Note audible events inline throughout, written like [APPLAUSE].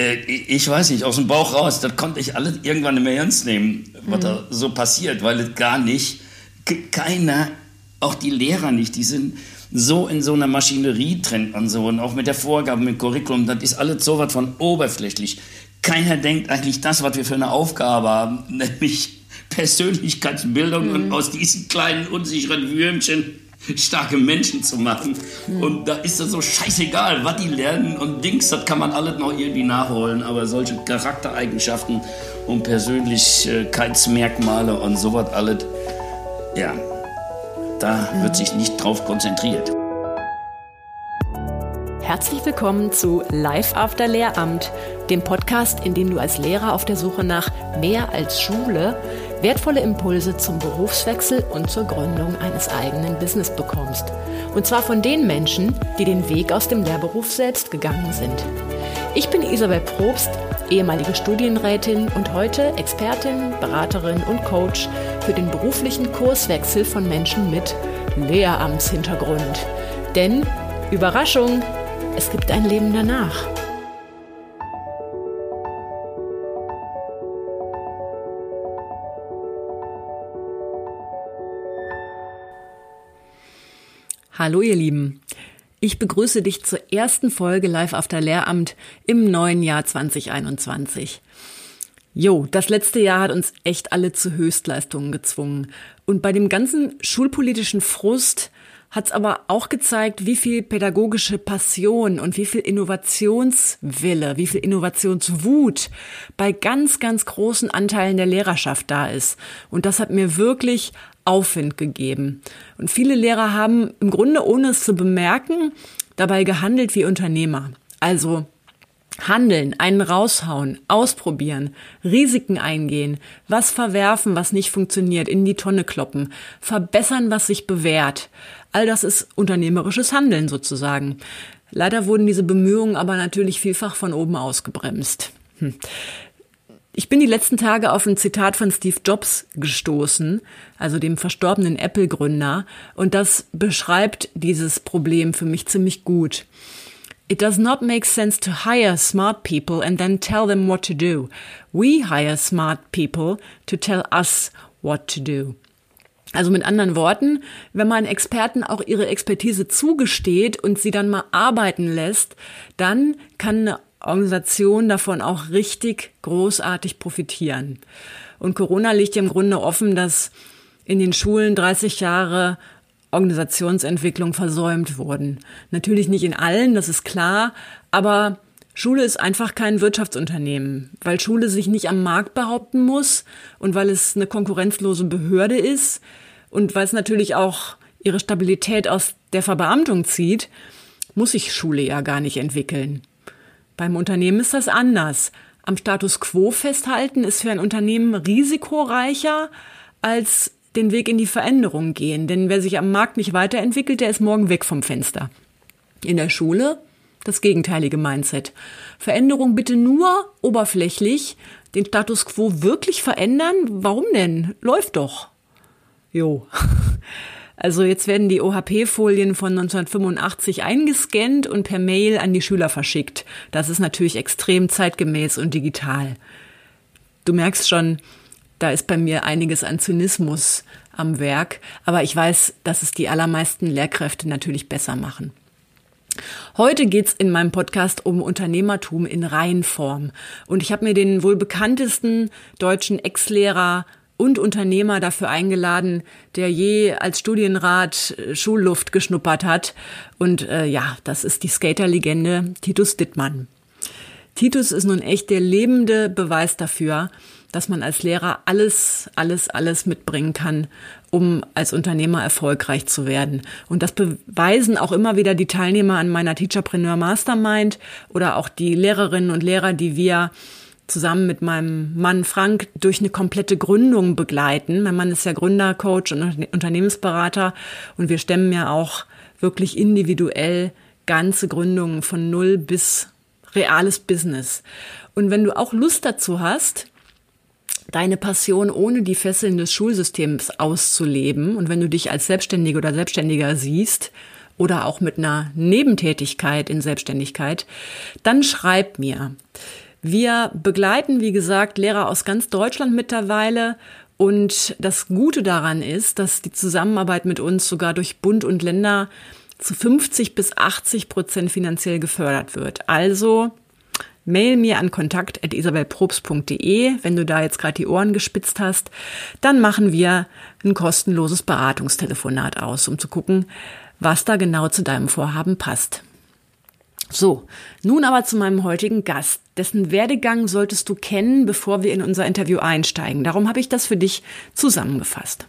Äh, ich weiß nicht, aus dem Bauch raus, das konnte ich alles irgendwann nicht mehr ernst nehmen, was mhm. da so passiert, weil es gar nicht, keiner, auch die Lehrer nicht, die sind so in so einer Maschinerie drin und so und auch mit der Vorgabe, mit dem Curriculum, das ist alles so was von oberflächlich. Keiner denkt eigentlich das, was wir für eine Aufgabe haben, [LAUGHS] nämlich Persönlichkeitsbildung mhm. und aus diesen kleinen unsicheren Würmchen [LAUGHS] starke Menschen zu machen. Mhm. Und da ist das so scheißegal, was die lernen und Dings, das kann man alles noch irgendwie nachholen. Aber solche Charaktereigenschaften und Persönlichkeitsmerkmale und sowas alles, ja, da mhm. wird sich nicht drauf konzentriert. Herzlich willkommen zu Live After Lehramt, dem Podcast, in dem du als Lehrer auf der Suche nach mehr als Schule wertvolle Impulse zum Berufswechsel und zur Gründung eines eigenen Business bekommst. Und zwar von den Menschen, die den Weg aus dem Lehrberuf selbst gegangen sind. Ich bin Isabel Probst, ehemalige Studienrätin und heute Expertin, Beraterin und Coach für den beruflichen Kurswechsel von Menschen mit Lehramtshintergrund. Denn, Überraschung, es gibt ein Leben danach. Hallo ihr Lieben. Ich begrüße dich zur ersten Folge Live After Lehramt im neuen Jahr 2021. Jo, das letzte Jahr hat uns echt alle zu Höchstleistungen gezwungen. Und bei dem ganzen schulpolitischen Frust hat es aber auch gezeigt, wie viel pädagogische Passion und wie viel Innovationswille, wie viel Innovationswut bei ganz, ganz großen Anteilen der Lehrerschaft da ist. Und das hat mir wirklich Aufwind gegeben. Und viele Lehrer haben im Grunde, ohne es zu bemerken, dabei gehandelt wie Unternehmer. Also Handeln, einen raushauen, ausprobieren, Risiken eingehen, was verwerfen, was nicht funktioniert, in die Tonne kloppen, verbessern, was sich bewährt. All das ist unternehmerisches Handeln sozusagen. Leider wurden diese Bemühungen aber natürlich vielfach von oben ausgebremst. Hm. Ich bin die letzten Tage auf ein Zitat von Steve Jobs gestoßen, also dem verstorbenen Apple-Gründer, und das beschreibt dieses Problem für mich ziemlich gut. It does not make sense to hire smart people and then tell them what to do. We hire smart people to tell us what to do. Also mit anderen Worten, wenn man Experten auch ihre Expertise zugesteht und sie dann mal arbeiten lässt, dann kann eine Organisation davon auch richtig großartig profitieren. Und Corona liegt im Grunde offen, dass in den Schulen 30 Jahre Organisationsentwicklung versäumt wurden. Natürlich nicht in allen, das ist klar, aber Schule ist einfach kein Wirtschaftsunternehmen, weil Schule sich nicht am Markt behaupten muss und weil es eine konkurrenzlose Behörde ist und weil es natürlich auch ihre Stabilität aus der Verbeamtung zieht, muss sich Schule ja gar nicht entwickeln. Beim Unternehmen ist das anders. Am Status quo festhalten ist für ein Unternehmen risikoreicher als den Weg in die Veränderung gehen. Denn wer sich am Markt nicht weiterentwickelt, der ist morgen weg vom Fenster. In der Schule das gegenteilige Mindset. Veränderung bitte nur oberflächlich. Den Status quo wirklich verändern? Warum denn? Läuft doch. Jo. [LAUGHS] Also jetzt werden die OHP-Folien von 1985 eingescannt und per Mail an die Schüler verschickt. Das ist natürlich extrem zeitgemäß und digital. Du merkst schon, da ist bei mir einiges an Zynismus am Werk, aber ich weiß, dass es die allermeisten Lehrkräfte natürlich besser machen. Heute geht's in meinem Podcast um Unternehmertum in Reihenform. Und ich habe mir den wohl bekanntesten deutschen Ex-Lehrer und Unternehmer dafür eingeladen, der je als Studienrat äh, Schulluft geschnuppert hat. Und äh, ja, das ist die Skaterlegende Titus Dittmann. Titus ist nun echt der lebende Beweis dafür, dass man als Lehrer alles, alles, alles mitbringen kann, um als Unternehmer erfolgreich zu werden. Und das beweisen auch immer wieder die Teilnehmer an meiner Teacherpreneur Mastermind oder auch die Lehrerinnen und Lehrer, die wir zusammen mit meinem Mann Frank durch eine komplette Gründung begleiten. Mein Mann ist ja Gründer, Coach und Unternehmensberater und wir stemmen ja auch wirklich individuell ganze Gründungen von null bis reales Business. Und wenn du auch Lust dazu hast, deine Passion ohne die Fesseln des Schulsystems auszuleben und wenn du dich als Selbstständige oder Selbstständiger siehst oder auch mit einer Nebentätigkeit in Selbstständigkeit, dann schreib mir. Wir begleiten, wie gesagt, Lehrer aus ganz Deutschland mittlerweile. Und das Gute daran ist, dass die Zusammenarbeit mit uns sogar durch Bund und Länder zu 50 bis 80 Prozent finanziell gefördert wird. Also mail mir an kontakt.isabelprobst.de, wenn du da jetzt gerade die Ohren gespitzt hast. Dann machen wir ein kostenloses Beratungstelefonat aus, um zu gucken, was da genau zu deinem Vorhaben passt. So, nun aber zu meinem heutigen Gast. Dessen Werdegang solltest du kennen, bevor wir in unser Interview einsteigen. Darum habe ich das für dich zusammengefasst.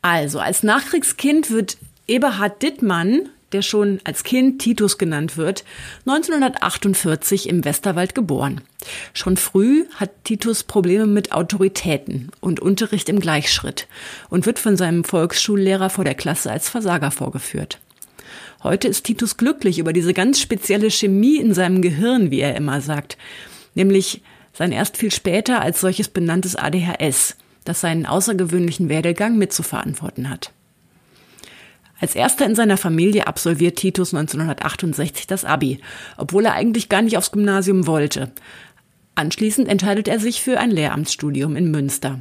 Also, als Nachkriegskind wird Eberhard Dittmann, der schon als Kind Titus genannt wird, 1948 im Westerwald geboren. Schon früh hat Titus Probleme mit Autoritäten und Unterricht im Gleichschritt und wird von seinem Volksschullehrer vor der Klasse als Versager vorgeführt. Heute ist Titus glücklich über diese ganz spezielle Chemie in seinem Gehirn, wie er immer sagt, nämlich sein erst viel später als solches benanntes ADHS, das seinen außergewöhnlichen Werdegang mitzuverantworten hat. Als erster in seiner Familie absolviert Titus 1968 das Abi, obwohl er eigentlich gar nicht aufs Gymnasium wollte. Anschließend entscheidet er sich für ein Lehramtsstudium in Münster.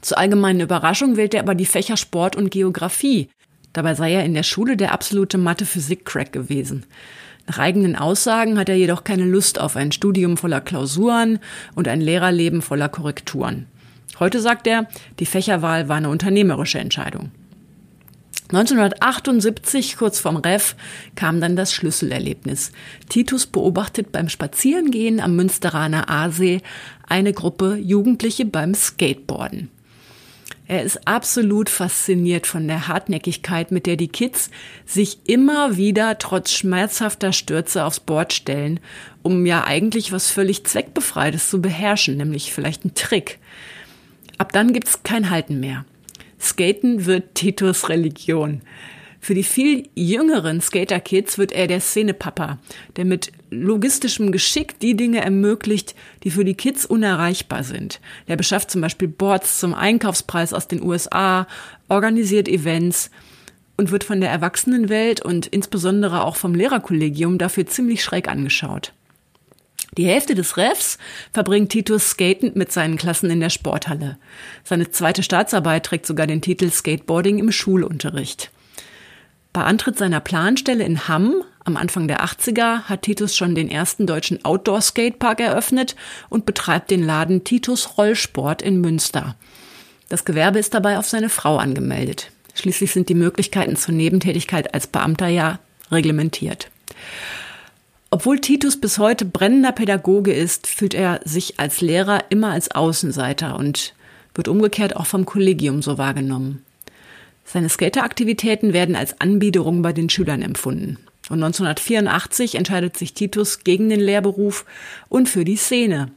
Zur allgemeinen Überraschung wählt er aber die Fächer Sport und Geografie, Dabei sei er in der Schule der absolute Mathe-Physik-Crack gewesen. Nach eigenen Aussagen hat er jedoch keine Lust auf ein Studium voller Klausuren und ein Lehrerleben voller Korrekturen. Heute sagt er, die Fächerwahl war eine unternehmerische Entscheidung. 1978, kurz vorm Ref, kam dann das Schlüsselerlebnis. Titus beobachtet beim Spazierengehen am Münsteraner Aasee eine Gruppe Jugendliche beim Skateboarden. Er ist absolut fasziniert von der Hartnäckigkeit, mit der die Kids sich immer wieder trotz schmerzhafter Stürze aufs Board stellen, um ja eigentlich was völlig Zweckbefreites zu beherrschen, nämlich vielleicht ein Trick. Ab dann gibt's kein Halten mehr. Skaten wird Titus Religion. Für die viel jüngeren Skater-Kids wird er der Szenepapa, der mit logistischem Geschick die Dinge ermöglicht, die für die Kids unerreichbar sind. Der beschafft zum Beispiel Boards zum Einkaufspreis aus den USA, organisiert Events und wird von der Erwachsenenwelt und insbesondere auch vom Lehrerkollegium dafür ziemlich schräg angeschaut. Die Hälfte des Refs verbringt Titus skatend mit seinen Klassen in der Sporthalle. Seine zweite Staatsarbeit trägt sogar den Titel Skateboarding im Schulunterricht. Bei Antritt seiner Planstelle in Hamm am Anfang der 80er hat Titus schon den ersten deutschen Outdoor-Skatepark eröffnet und betreibt den Laden Titus Rollsport in Münster. Das Gewerbe ist dabei auf seine Frau angemeldet. Schließlich sind die Möglichkeiten zur Nebentätigkeit als Beamter ja reglementiert. Obwohl Titus bis heute brennender Pädagoge ist, fühlt er sich als Lehrer immer als Außenseiter und wird umgekehrt auch vom Kollegium so wahrgenommen. Seine Skateraktivitäten werden als Anbiederung bei den Schülern empfunden. Und 1984 entscheidet sich Titus gegen den Lehrberuf und für die Szene.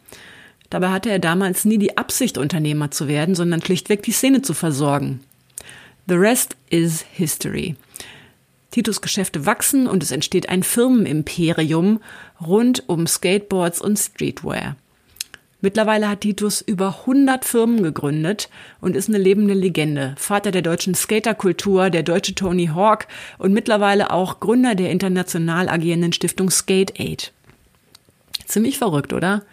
Dabei hatte er damals nie die Absicht, Unternehmer zu werden, sondern schlichtweg die Szene zu versorgen. The rest is history. Titus Geschäfte wachsen und es entsteht ein Firmenimperium rund um Skateboards und Streetwear. Mittlerweile hat Titus über 100 Firmen gegründet und ist eine lebende Legende. Vater der deutschen Skaterkultur, der deutsche Tony Hawk und mittlerweile auch Gründer der international agierenden Stiftung Skate Aid. Ziemlich verrückt, oder?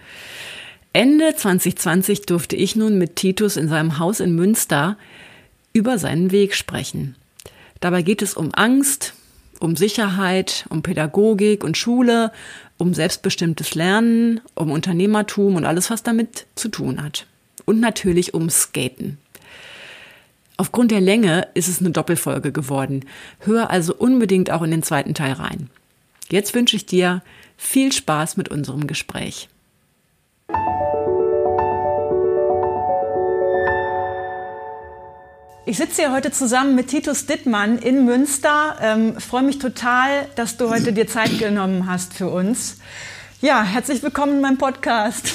Ende 2020 durfte ich nun mit Titus in seinem Haus in Münster über seinen Weg sprechen. Dabei geht es um Angst, um Sicherheit, um Pädagogik und Schule, um selbstbestimmtes Lernen, um Unternehmertum und alles, was damit zu tun hat. Und natürlich um Skaten. Aufgrund der Länge ist es eine Doppelfolge geworden. Hör also unbedingt auch in den zweiten Teil rein. Jetzt wünsche ich dir viel Spaß mit unserem Gespräch. Ich sitze hier heute zusammen mit Titus Dittmann in Münster. Ähm, freue mich total, dass du heute dir Zeit genommen hast für uns. Ja, herzlich willkommen in meinem Podcast.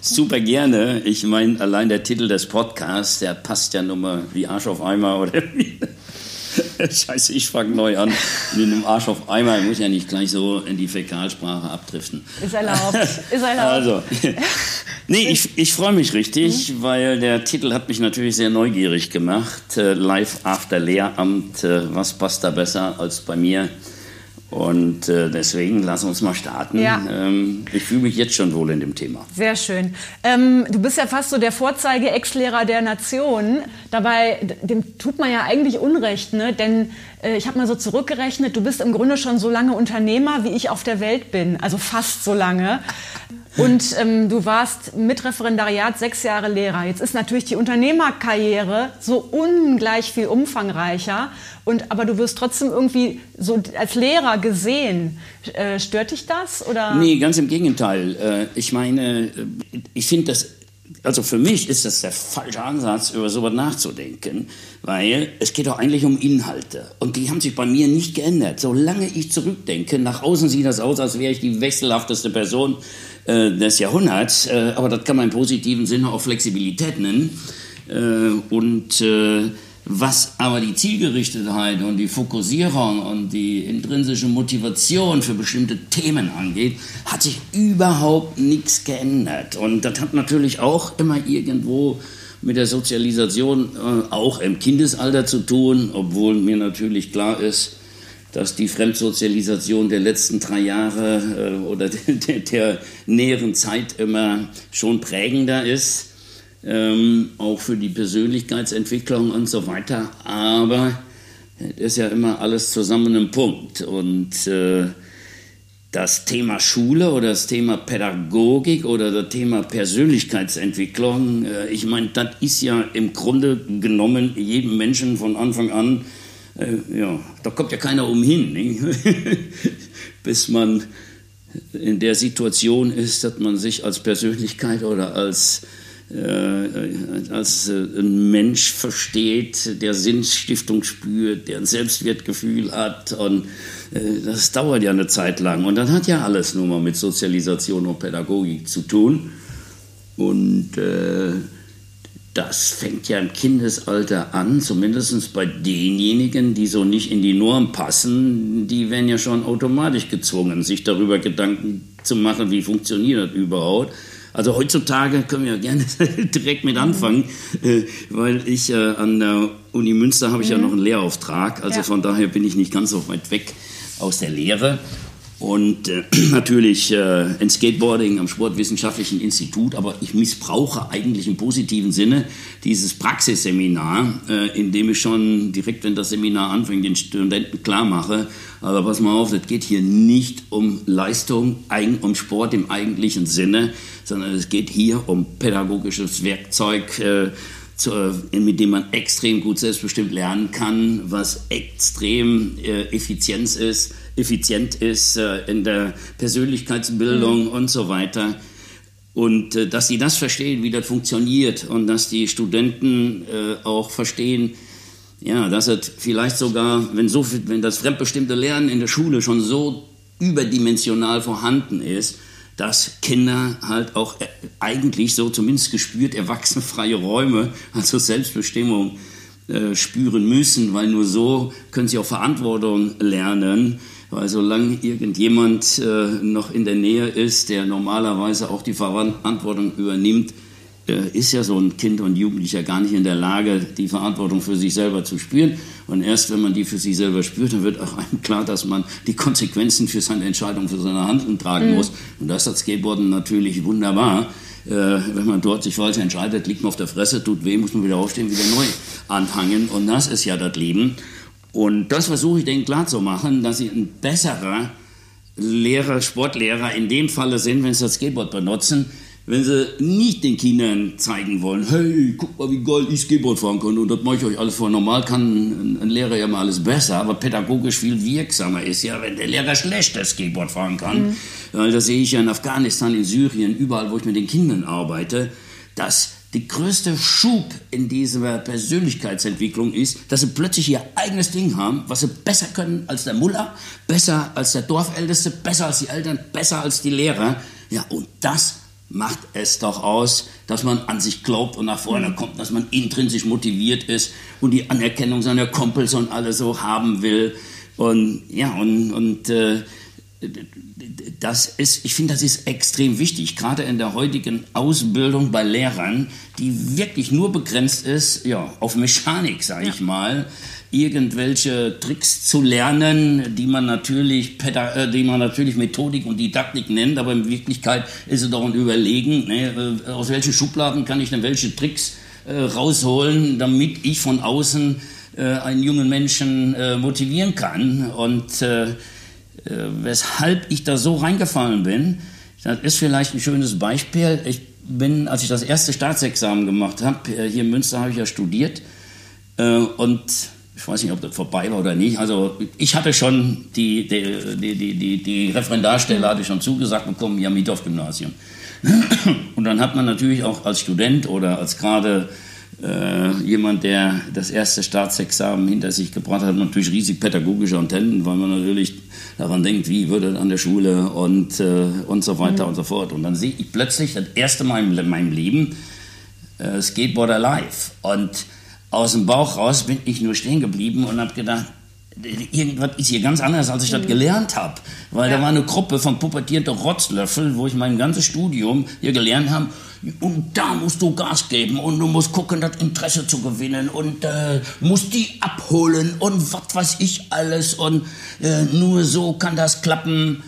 Super gerne. Ich meine, allein der Titel des Podcasts, der passt ja nun mal wie Arsch auf Eimer oder wie. [LAUGHS] Scheiße, ich fange neu an. Mit einem Arsch auf Eimer ich muss ja nicht gleich so in die Fäkalsprache abdriften. Ist erlaubt. [LAUGHS] Ist erlaubt. Also, [LAUGHS] nee, ich, ich freue mich richtig, mhm. weil der Titel hat mich natürlich sehr neugierig gemacht. Äh, Live after Lehramt, äh, was passt da besser als bei mir? Und äh, deswegen lass uns mal starten. Ja. Ähm, ich fühle mich jetzt schon wohl in dem Thema. Sehr schön. Ähm, du bist ja fast so der Vorzeige-Ex-Lehrer der Nation. Dabei, dem tut man ja eigentlich Unrecht, ne? Denn äh, ich habe mal so zurückgerechnet, du bist im Grunde schon so lange Unternehmer, wie ich auf der Welt bin. Also fast so lange. Und ähm, du warst mit Referendariat sechs Jahre Lehrer. Jetzt ist natürlich die Unternehmerkarriere so ungleich viel umfangreicher. Und, aber du wirst trotzdem irgendwie so als Lehrer gesehen. Äh, stört dich das? Oder? Nee, ganz im Gegenteil. Äh, ich meine, äh, ich finde das also für mich ist das der falsche Ansatz, über sowas nachzudenken, weil es geht doch eigentlich um Inhalte. Und die haben sich bei mir nicht geändert. Solange ich zurückdenke, nach außen sieht das aus, als wäre ich die wechselhafteste Person äh, des Jahrhunderts, äh, aber das kann man im positiven Sinne auch Flexibilität nennen. Äh, und äh, was aber die Zielgerichtetheit und die Fokussierung und die intrinsische Motivation für bestimmte Themen angeht, hat sich überhaupt nichts geändert. Und das hat natürlich auch immer irgendwo mit der Sozialisation äh, auch im Kindesalter zu tun, obwohl mir natürlich klar ist, dass die Fremdsozialisation der letzten drei Jahre äh, oder [LAUGHS] der, der, näheren Zeit immer schon prägender ist, ähm, auch für die Persönlichkeitsentwicklung und so weiter. Aber es ist ja immer alles zusammen im Punkt. Und äh, das Thema Schule oder das Thema Pädagogik oder das Thema Persönlichkeitsentwicklung, äh, ich meine, das ist ja im Grunde genommen jedem Menschen von Anfang an äh, ja, da kommt ja keiner umhin, [LAUGHS] bis man in der Situation ist, dass man sich als Persönlichkeit oder als, äh, als äh, ein Mensch versteht, der Sinnstiftung spürt, der ein Selbstwertgefühl hat. Und äh, das dauert ja eine Zeit lang. Und dann hat ja alles nur mal mit Sozialisation und Pädagogik zu tun. Und äh, das fängt ja im Kindesalter an, zumindest bei denjenigen, die so nicht in die Norm passen, die werden ja schon automatisch gezwungen, sich darüber Gedanken zu machen, wie funktioniert das überhaupt. Also heutzutage können wir ja gerne [LAUGHS] direkt mit anfangen, äh, weil ich äh, an der Uni Münster habe ich mhm. ja noch einen Lehrauftrag, also ja. von daher bin ich nicht ganz so weit weg aus der Lehre und äh, [CLEARS THROAT] natürlich äh, ein Skateboarding am Sportwissenschaftlichen Institut, aber ich missbrauche eigentlich im positiven Sinne dieses Praxisseminar, äh, in dem ich schon direkt, wenn das Seminar anfängt, den Studenten klar mache, aber pass mal auf, es geht hier nicht um Leistung, um Sport im eigentlichen Sinne, sondern es geht hier um pädagogisches Werkzeug, äh, zu, äh, mit dem man extrem gut selbstbestimmt lernen kann, was extrem äh, Effizienz ist effizient ist äh, in der Persönlichkeitsbildung mhm. und so weiter. Und äh, dass sie das verstehen, wie das funktioniert und dass die Studenten äh, auch verstehen, ja, dass es vielleicht sogar, wenn, so, wenn das fremdbestimmte Lernen in der Schule schon so überdimensional vorhanden ist, dass Kinder halt auch eigentlich so zumindest gespürt erwachsenenfreie Räume, also Selbstbestimmung, äh, spüren müssen, weil nur so können sie auch Verantwortung lernen weil solange irgendjemand äh, noch in der Nähe ist, der normalerweise auch die Verantwortung übernimmt, äh, ist ja so ein Kind und Jugendlicher gar nicht in der Lage, die Verantwortung für sich selber zu spüren. Und erst wenn man die für sich selber spürt, dann wird auch einem [LAUGHS] klar, dass man die Konsequenzen für seine Entscheidung, für seine Handlung tragen mhm. muss. Und das hat Skateboarden natürlich wunderbar. Äh, wenn man dort sich falsch entscheidet, liegt man auf der Fresse, tut weh, muss man wieder aufstehen, wieder neu anfangen. Und das ist ja das Leben. Und das versuche ich denen klarzumachen, dass sie ein besserer Lehrer, Sportlehrer in dem Falle sind, wenn sie das Skateboard benutzen, wenn sie nicht den Kindern zeigen wollen, hey, guck mal, wie geil ich Skateboard fahren kann und das mache ich euch alles vor. Normal kann ein Lehrer ja mal alles besser, aber pädagogisch viel wirksamer ist ja, wenn der Lehrer schlecht das Skateboard fahren kann. Mhm. Das sehe ich ja in Afghanistan, in Syrien, überall, wo ich mit den Kindern arbeite, dass die größte Schub in dieser Persönlichkeitsentwicklung ist, dass sie plötzlich ihr eigenes Ding haben, was sie besser können als der Muller, besser als der Dorfälteste, besser als die Eltern, besser als die Lehrer. Ja, und das macht es doch aus, dass man an sich glaubt und nach vorne kommt, dass man intrinsisch motiviert ist und die Anerkennung seiner Kumpels und alles so haben will. Und ja, und, und äh, das ist, ich finde, das ist extrem wichtig, gerade in der heutigen Ausbildung bei Lehrern, die wirklich nur begrenzt ist, ja, auf Mechanik, sage ich mal. irgendwelche Tricks zu lernen, die man natürlich, äh, die man natürlich Methodik und Didaktik nennt, aber in Wirklichkeit ist es doch ein Überlegen, ne? Äh, aus welchen Schubladen kann ich denn welche Tricks äh, rausholen, damit ich von außen äh, einen jungen Menschen äh, motivieren kann. Und äh, weshalb ich da so reingefallen bin, das ist vielleicht ein schönes Beispiel. Ich bin, als ich das erste Staatsexamen gemacht habe, hier in Münster habe ich ja studiert und ich weiß nicht, ob das vorbei war oder nicht. Also ich hatte schon die, die, die, die, die Referendarstelle hatte ich schon zugesagt bekommen, ja, Miethoff-Gymnasium. [CLEARS THROAT] Und dann hat man natürlich auch als Student oder als gerade äh, jemand, der das erste Staatsexamen hinter sich gebracht hat, natürlich riesig pädagogische Antennen, weil man natürlich daran denkt, wie würde an der Schule und, äh, und so weiter mhm. und so fort. Und dann sehe ich plötzlich das erste Mal in meinem Leben äh, Skateboarder live. Und aus dem Bauch raus bin ich nur stehen geblieben und habe gedacht, irgendwas ist hier ganz anders, als ich das mhm. gelernt habe. Weil ja. da war eine Gruppe von pubertierten Rotzlöffel, wo ich mein ganzes Studium hier gelernt habe. Und da musst du Gas geben und du musst gucken, das Interesse zu gewinnen und äh, musst die abholen und was weiß ich alles. Und äh, nur so kann das klappen.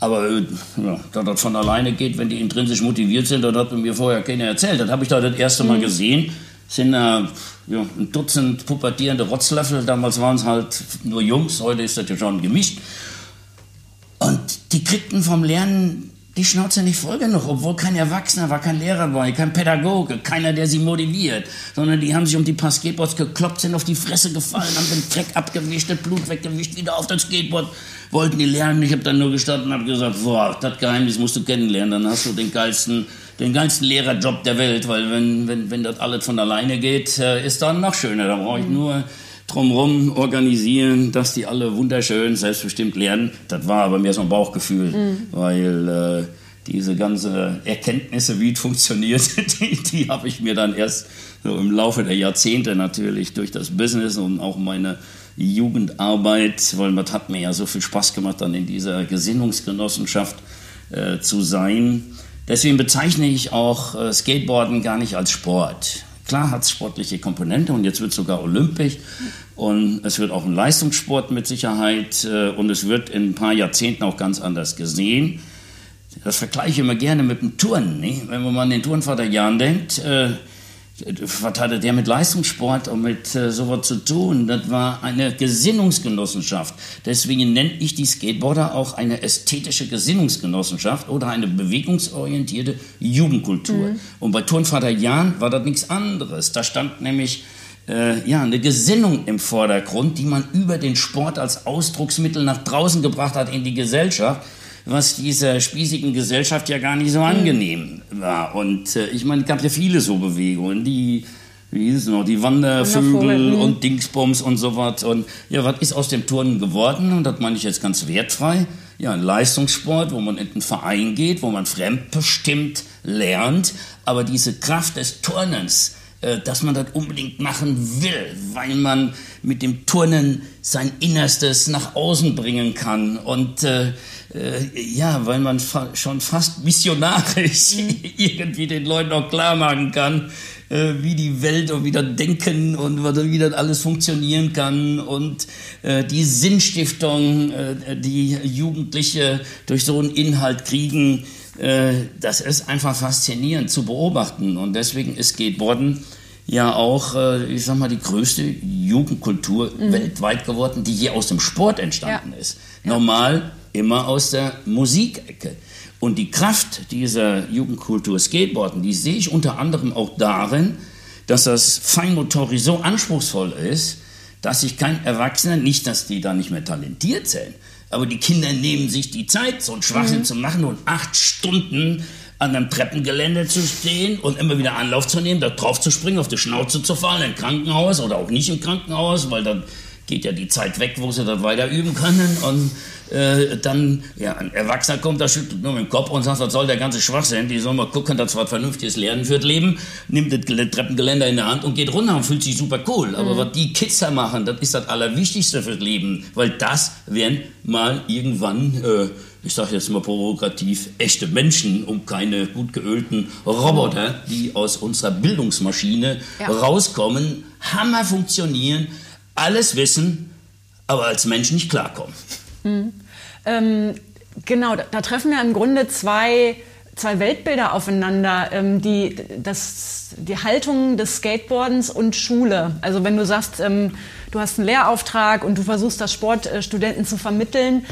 Aber äh, ja, da das von alleine geht, wenn die intrinsisch motiviert sind, das hat mir vorher keiner erzählt. Das habe ich da das erste Mal mhm. gesehen sind äh, ja, ein Dutzend pubertierende Rotzlöffel. Damals waren es halt nur Jungs, heute ist das ja schon gemischt. Und die kriegten vom Lernen die Schnauze nicht voll genug, obwohl kein Erwachsener war, kein Lehrer war, kein Pädagoge, keiner, der sie motiviert, sondern die haben sich um die paar Skateboards gekloppt, sind auf die Fresse gefallen, haben den Dreck abgewischt, das Blut weggewischt, wieder auf das Skateboard, wollten die lernen. Ich habe dann nur gestanden und habe gesagt, boah, das Geheimnis musst du kennenlernen, dann hast du den geilsten den ganzen Lehrerjob der Welt, weil wenn, wenn, wenn das alles von alleine geht, äh, ist dann noch schöner. Da brauche ich nur drumherum organisieren, dass die alle wunderschön, selbstbestimmt lernen. Das war aber mehr so ein Bauchgefühl, mhm. weil äh, diese ganze Erkenntnisse, wie es funktioniert, [LAUGHS] die, die habe ich mir dann erst so im Laufe der Jahrzehnte natürlich durch das Business und auch meine Jugendarbeit, weil das hat mir ja so viel Spaß gemacht, dann in dieser Gesinnungsgenossenschaft äh, zu sein Deswegen bezeichne ich auch äh, Skateboarden gar nicht als Sport. Klar hat es sportliche Komponente und jetzt wird es sogar olympisch und es wird auch ein Leistungssport mit Sicherheit äh, und es wird in ein paar Jahrzehnten auch ganz anders gesehen. Das vergleiche ich immer gerne mit dem Turnen. Nicht? Wenn man an den Turnvater Jan denkt, äh, was hatte der mit Leistungssport und mit äh, sowas zu tun? Das war eine Gesinnungsgenossenschaft. Deswegen nenne ich die Skateboarder auch eine ästhetische Gesinnungsgenossenschaft oder eine bewegungsorientierte Jugendkultur. Mhm. Und bei Turnvater Jan war das nichts anderes. Da stand nämlich äh, ja, eine Gesinnung im Vordergrund, die man über den Sport als Ausdrucksmittel nach draußen gebracht hat in die Gesellschaft was dieser spießigen Gesellschaft ja gar nicht so angenehm war. Und äh, ich meine, es gab ja viele so Bewegungen, die wie hieß es noch, die Wandervögel mhm. und Dingsbums und sowas. Und ja, was ist aus dem Turnen geworden? Und das meine ich jetzt ganz wertfrei. Ja, ein Leistungssport, wo man in einen Verein geht, wo man fremdbestimmt lernt. Aber diese Kraft des Turnens, äh, dass man das unbedingt machen will, weil man mit dem Turnen sein Innerstes nach außen bringen kann und äh, äh, ja, weil man fa schon fast missionarisch mhm. [LAUGHS] irgendwie den Leuten auch klar machen kann, äh, wie die Welt und wie das Denken und wie das alles funktionieren kann und äh, die Sinnstiftung, äh, die Jugendliche durch so einen Inhalt kriegen, äh, das ist einfach faszinierend zu beobachten und deswegen ist Skateboarden ja auch, äh, ich sag mal, die größte Jugendkultur mhm. weltweit geworden, die hier aus dem Sport entstanden ja. ist. Normal immer aus der Musikecke. Und die Kraft dieser Jugendkultur Skateboarden, die sehe ich unter anderem auch darin, dass das feinmotorisch so anspruchsvoll ist, dass sich kein Erwachsener, nicht, dass die da nicht mehr talentiert sind, aber die Kinder nehmen sich die Zeit, so einen Schwachsinn mhm. zu machen und acht Stunden an einem Treppengelände zu stehen und immer wieder Anlauf zu nehmen, da drauf zu springen, auf die Schnauze zu fallen, im Krankenhaus oder auch nicht im Krankenhaus, weil dann geht ja die Zeit weg, wo sie das weiter üben können und äh, dann, ja, ein Erwachsener kommt, da schüttelt nur mit dem Kopf und sagt, was soll der ganze Schwachsinn, die sollen mal gucken, dass was Vernünftiges lernen für das Leben, nimmt das Treppengeländer in der Hand und geht runter und fühlt sich super cool. Aber mhm. was die Kids da machen, das ist das Allerwichtigste fürs Leben, weil das werden mal irgendwann, äh, ich sage jetzt mal provokativ, echte Menschen und keine gut geölten Roboter, die aus unserer Bildungsmaschine ja. rauskommen, Hammer funktionieren, alles wissen, aber als Mensch nicht klarkommen. Hm. Ähm, genau, da, da, treffen wir im Grunde zwei, zwei Weltbilder aufeinander, ähm, die, das, die Haltung des Skateboardens und Schule. Also wenn du sagst, ähm, du hast einen Lehrauftrag und du versuchst das Sportstudenten zu vermitteln,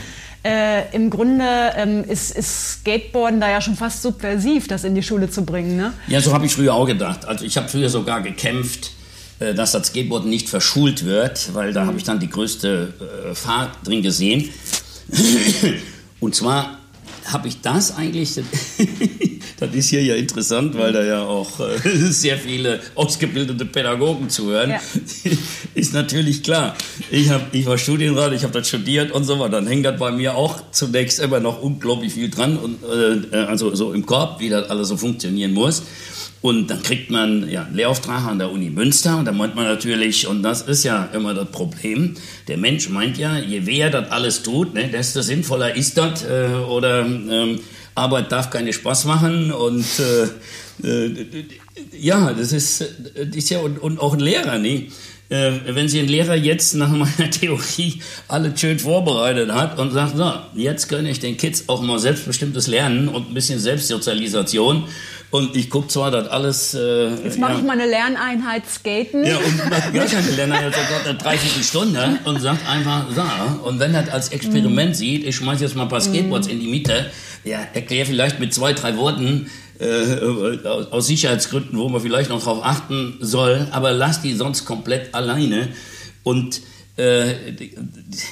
äh, im Grunde ähm, ist, ist, Skateboarden da ja schon fast subversiv, das in die Schule zu bringen. Ne? Ja, so habe ich früher auch gedacht. Also ich habe früher sogar gekämpft, äh, dass das Skateboarden nicht verschult wird, weil da mhm. habe ich dann die größte äh, Fahrt drin gesehen. Und zwar habe ich das eigentlich, [LAUGHS] das ist hier ja interessant, weil da ja auch äh, [LAUGHS] sehr viele ausgebildete Pädagogen zuhören, ja. [LAUGHS] ist natürlich klar. Ich, hab, ich war Studienrat, ich habe das studiert und so weiter. Dann hängt das bei mir auch zunächst immer noch unglaublich viel dran, und, äh, also so im Korb, wie das alles so funktionieren muss. Und dann kriegt man ja, einen Lehrauftrag an der Uni Münster da meint man natürlich, und das ist ja immer das Problem, der Mensch meint ja, je mehr das alles tut, ne, desto sinnvoller ist das äh, oder ähm, Arbeit darf keine Spaß machen und äh, äh, ja, das ist, das ist ja und, und auch ein Lehrer, ne? Äh, wenn Sie einen Lehrer jetzt nach meiner [LAUGHS] Theorie alles schön vorbereitet hat und sagt, so, jetzt gönne ich den Kids auch mal selbstbestimmtes Lernen und ein bisschen Selbstsozialisation und ich gucke zwar das alles. Äh, Jetzt mache ja. ich mal eine Lerneinheit Skaten. Ja, und [LAUGHS] mache gar keine Lerneinheit, sogar eine Dreiviertelstunde und sagt einfach, so. Und wenn er das als Experiment mm. sieht, ich schmeiße jetzt mal ein paar Skateboards mm. in die Mitte, ja, erkläre vielleicht mit zwei, drei Worten, äh, aus Sicherheitsgründen, wo man vielleicht noch drauf achten soll, aber lass die sonst komplett alleine. Und äh,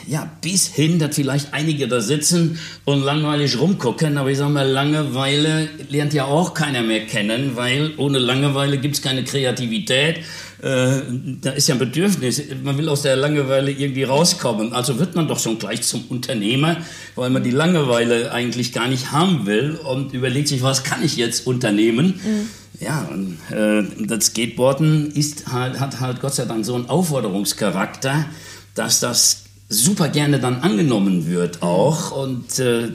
ja, bis hin, dass vielleicht einige da sitzen und langweilig rumgucken, aber ich sage mal, Langeweile lernt ja auch keiner mehr kennen, weil ohne Langeweile gibt es keine Kreativität. Äh, da ist ja ein Bedürfnis, man will aus der Langeweile irgendwie rauskommen. Also wird man doch schon gleich zum Unternehmer, weil man die Langeweile eigentlich gar nicht haben will und überlegt sich, was kann ich jetzt unternehmen? Mhm. Ja, und äh, das Skateboarden ist halt, hat halt Gott sei Dank so einen Aufforderungscharakter, dass das super gerne dann angenommen wird auch und äh,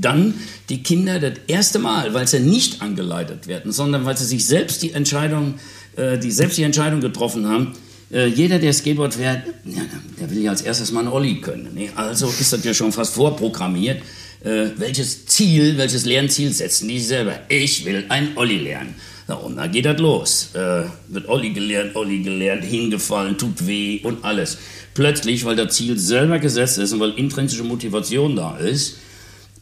dann die Kinder das erste Mal, weil sie nicht angeleitet werden, sondern weil sie sich selbst die Entscheidung, äh, die selbst die Entscheidung getroffen haben, äh, jeder, der Skateboard fährt, ja, der will ja als erstes mal einen Olli können. Ne? Also ist das ja schon fast vorprogrammiert. Äh, welches Ziel, welches Lernziel setzen die selber? Ich will ein Olli lernen. Na, und dann geht das los. Äh, wird Olli gelernt, Olli gelernt, hingefallen, tut weh und alles. Plötzlich, weil das Ziel selber gesetzt ist und weil intrinsische Motivation da ist,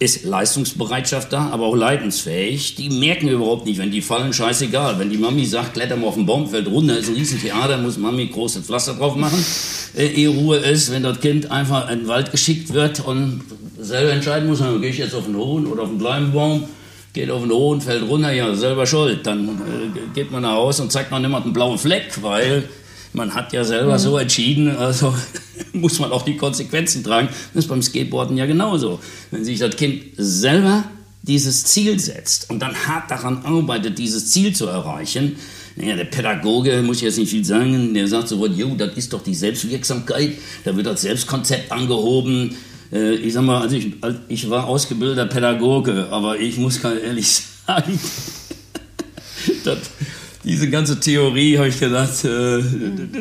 ist Leistungsbereitschaft da, aber auch leidensfähig. Die merken überhaupt nicht, wenn die fallen, scheißegal. Wenn die Mami sagt, kletter mal auf den Baum, fällt runter, ist ein Riesentheater, muss Mami große Pflaster drauf machen, äh, ehe Ruhe ist. Wenn das Kind einfach in den Wald geschickt wird und selber entscheiden muss, gehe ich jetzt auf den hohen oder auf den kleinen Baum, geht auf den hohen, fällt runter, ja, selber schuld. Dann äh, geht man nach Hause und zeigt noch niemand einen blauen Fleck, weil man hat ja selber mhm. so entschieden, also [LAUGHS] muss man auch die Konsequenzen tragen. Das ist beim Skateboarden ja genauso. Wenn sich das Kind selber dieses Ziel setzt und dann hart daran arbeitet, dieses Ziel zu erreichen, ja, der Pädagoge, muss ich jetzt nicht viel sagen, der sagt so, jo, das ist doch die Selbstwirksamkeit, da wird das Selbstkonzept angehoben, äh, ich sag mal, also ich, ich war ausgebildeter Pädagoge, aber ich muss ganz ehrlich [LAUGHS] sagen, das, diese ganze Theorie, habe ich gedacht, äh,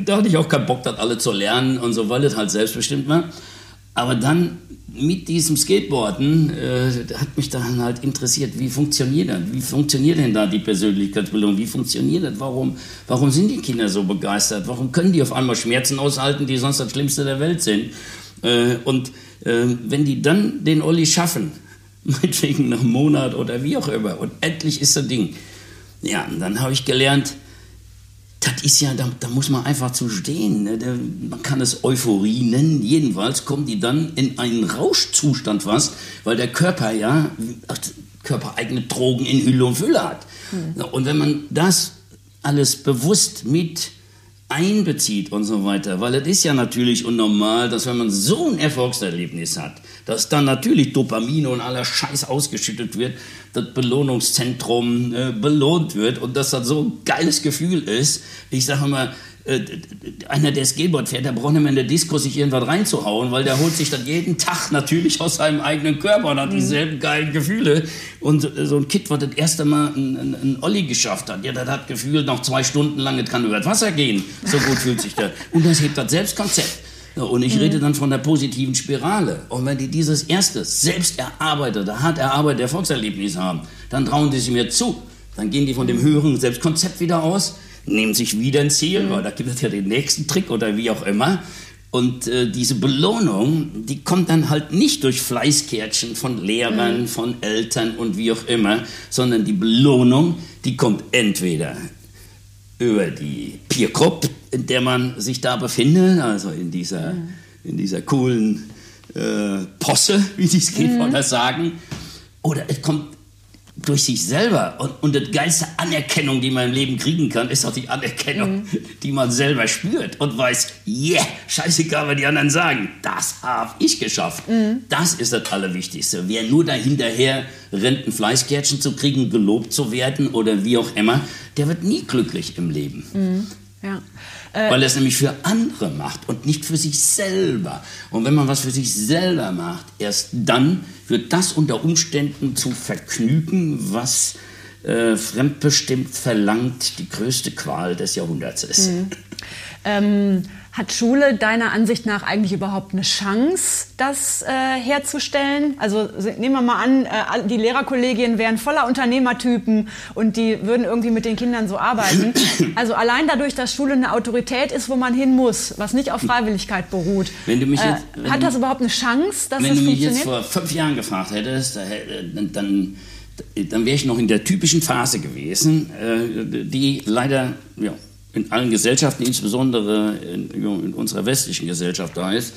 da hatte ich auch keinen Bock, das alle zu lernen und so, weil es halt selbstbestimmt war. Aber dann mit diesem Skateboarden äh, hat mich dann halt interessiert, wie funktioniert das? Wie funktioniert denn da die Persönlichkeitsbildung? Wie funktioniert das? Warum, warum sind die Kinder so begeistert? Warum können die auf einmal Schmerzen aushalten, die sonst das Schlimmste der Welt sind? Äh, und wenn die dann den Olli schaffen, [LAUGHS] meinetwegen nach einem Monat oder wie auch immer, und endlich ist das Ding. Ja, dann habe ich gelernt, das ist ja, da, da, muss man einfach zu stehen. Ne? Da, man kann es Euphorie nennen. Jedenfalls kommen die dann in einen Rauschzustand fast, weil der Körper ja ach, körpereigene Drogen in Hülle und Fülle hat. Mhm. Und wenn man das alles bewusst mit einbezieht und so weiter. Weil es ist ja natürlich unnormal, dass wenn man so ein Erfolgserlebnis hat, dass dann natürlich Dopamin und aller Scheiß ausgeschüttet wird, das Belohnungszentrum äh, belohnt wird und dass das so ein geiles Gefühl ist. Ich sage immer, äh, einer, der Skateboard fährt, der braucht nicht mehr in der Disco sich irgendwas reinzuhauen, weil der holt sich dann jeden Tag natürlich aus seinem eigenen Körper und hat mhm. dieselben geilen Gefühle. Und so ein Kind, was das erste Mal einen, einen Olli geschafft hat, ja, das hat Gefühl, noch zwei Stunden lang, das kann über das Wasser gehen. So gut fühlt sich der. [LAUGHS] Und das hebt das Selbstkonzept. Ja, und ich mhm. rede dann von der positiven Spirale. Und wenn die dieses erste, selbst erarbeitete, hart erarbeitete Erfolgserlebnis haben, dann trauen die sich mir zu. Dann gehen die von dem höheren Selbstkonzept wieder aus nehmen sich wieder ein Ziel, mhm. weil da gibt es ja den nächsten Trick oder wie auch immer. Und äh, diese Belohnung, die kommt dann halt nicht durch Fleißkärtchen von Lehrern, mhm. von Eltern und wie auch immer, sondern die Belohnung, die kommt entweder über die Peer Group, in der man sich da befindet, also in dieser, mhm. in dieser coolen äh, Posse, wie die Skateboarder mhm. sagen, oder es kommt durch sich selber. Und, und die geilste Anerkennung, die man im Leben kriegen kann, ist auch die Anerkennung, mhm. die man selber spürt und weiß, yeah, scheißegal, was die anderen sagen, das habe ich geschafft. Mhm. Das ist das Allerwichtigste. Wer nur dahinterher rennt, ein Fleißkärtchen zu kriegen, gelobt zu werden oder wie auch immer, der wird nie glücklich im Leben. Mhm. Ja. Äh, Weil er es nämlich für andere macht und nicht für sich selber. Und wenn man was für sich selber macht, erst dann wird das unter Umständen zu vergnügen, was äh, fremdbestimmt verlangt, die größte Qual des Jahrhunderts ist. Mhm. Ähm, hat Schule deiner Ansicht nach eigentlich überhaupt eine Chance, das äh, herzustellen? Also nehmen wir mal an, äh, die Lehrerkollegien wären voller Unternehmertypen und die würden irgendwie mit den Kindern so arbeiten. [CLEARS THROAT] Also allein dadurch, dass Schule eine Autorität ist, wo man hin muss, was nicht auf Freiwilligkeit beruht. Wenn du mich äh, jetzt, äh, hat das überhaupt eine Chance, dass Wenn du mich jetzt vor fünf Jahren gefragt hättest, dann, dann wäre ich noch in der typischen Phase gewesen, äh, die leider ja, in allen Gesellschaften, insbesondere in, in unserer westlichen Gesellschaft da ist.